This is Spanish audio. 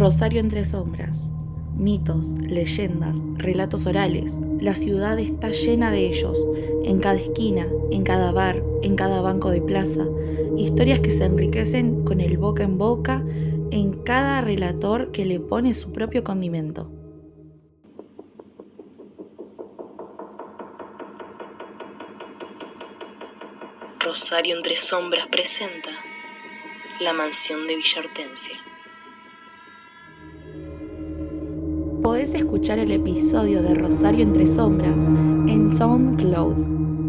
Rosario entre sombras. Mitos, leyendas, relatos orales. La ciudad está llena de ellos, en cada esquina, en cada bar, en cada banco de plaza. Historias que se enriquecen con el boca en boca en cada relator que le pone su propio condimento. Rosario entre sombras presenta La mansión de Villa Podés escuchar el episodio de Rosario entre sombras en SoundCloud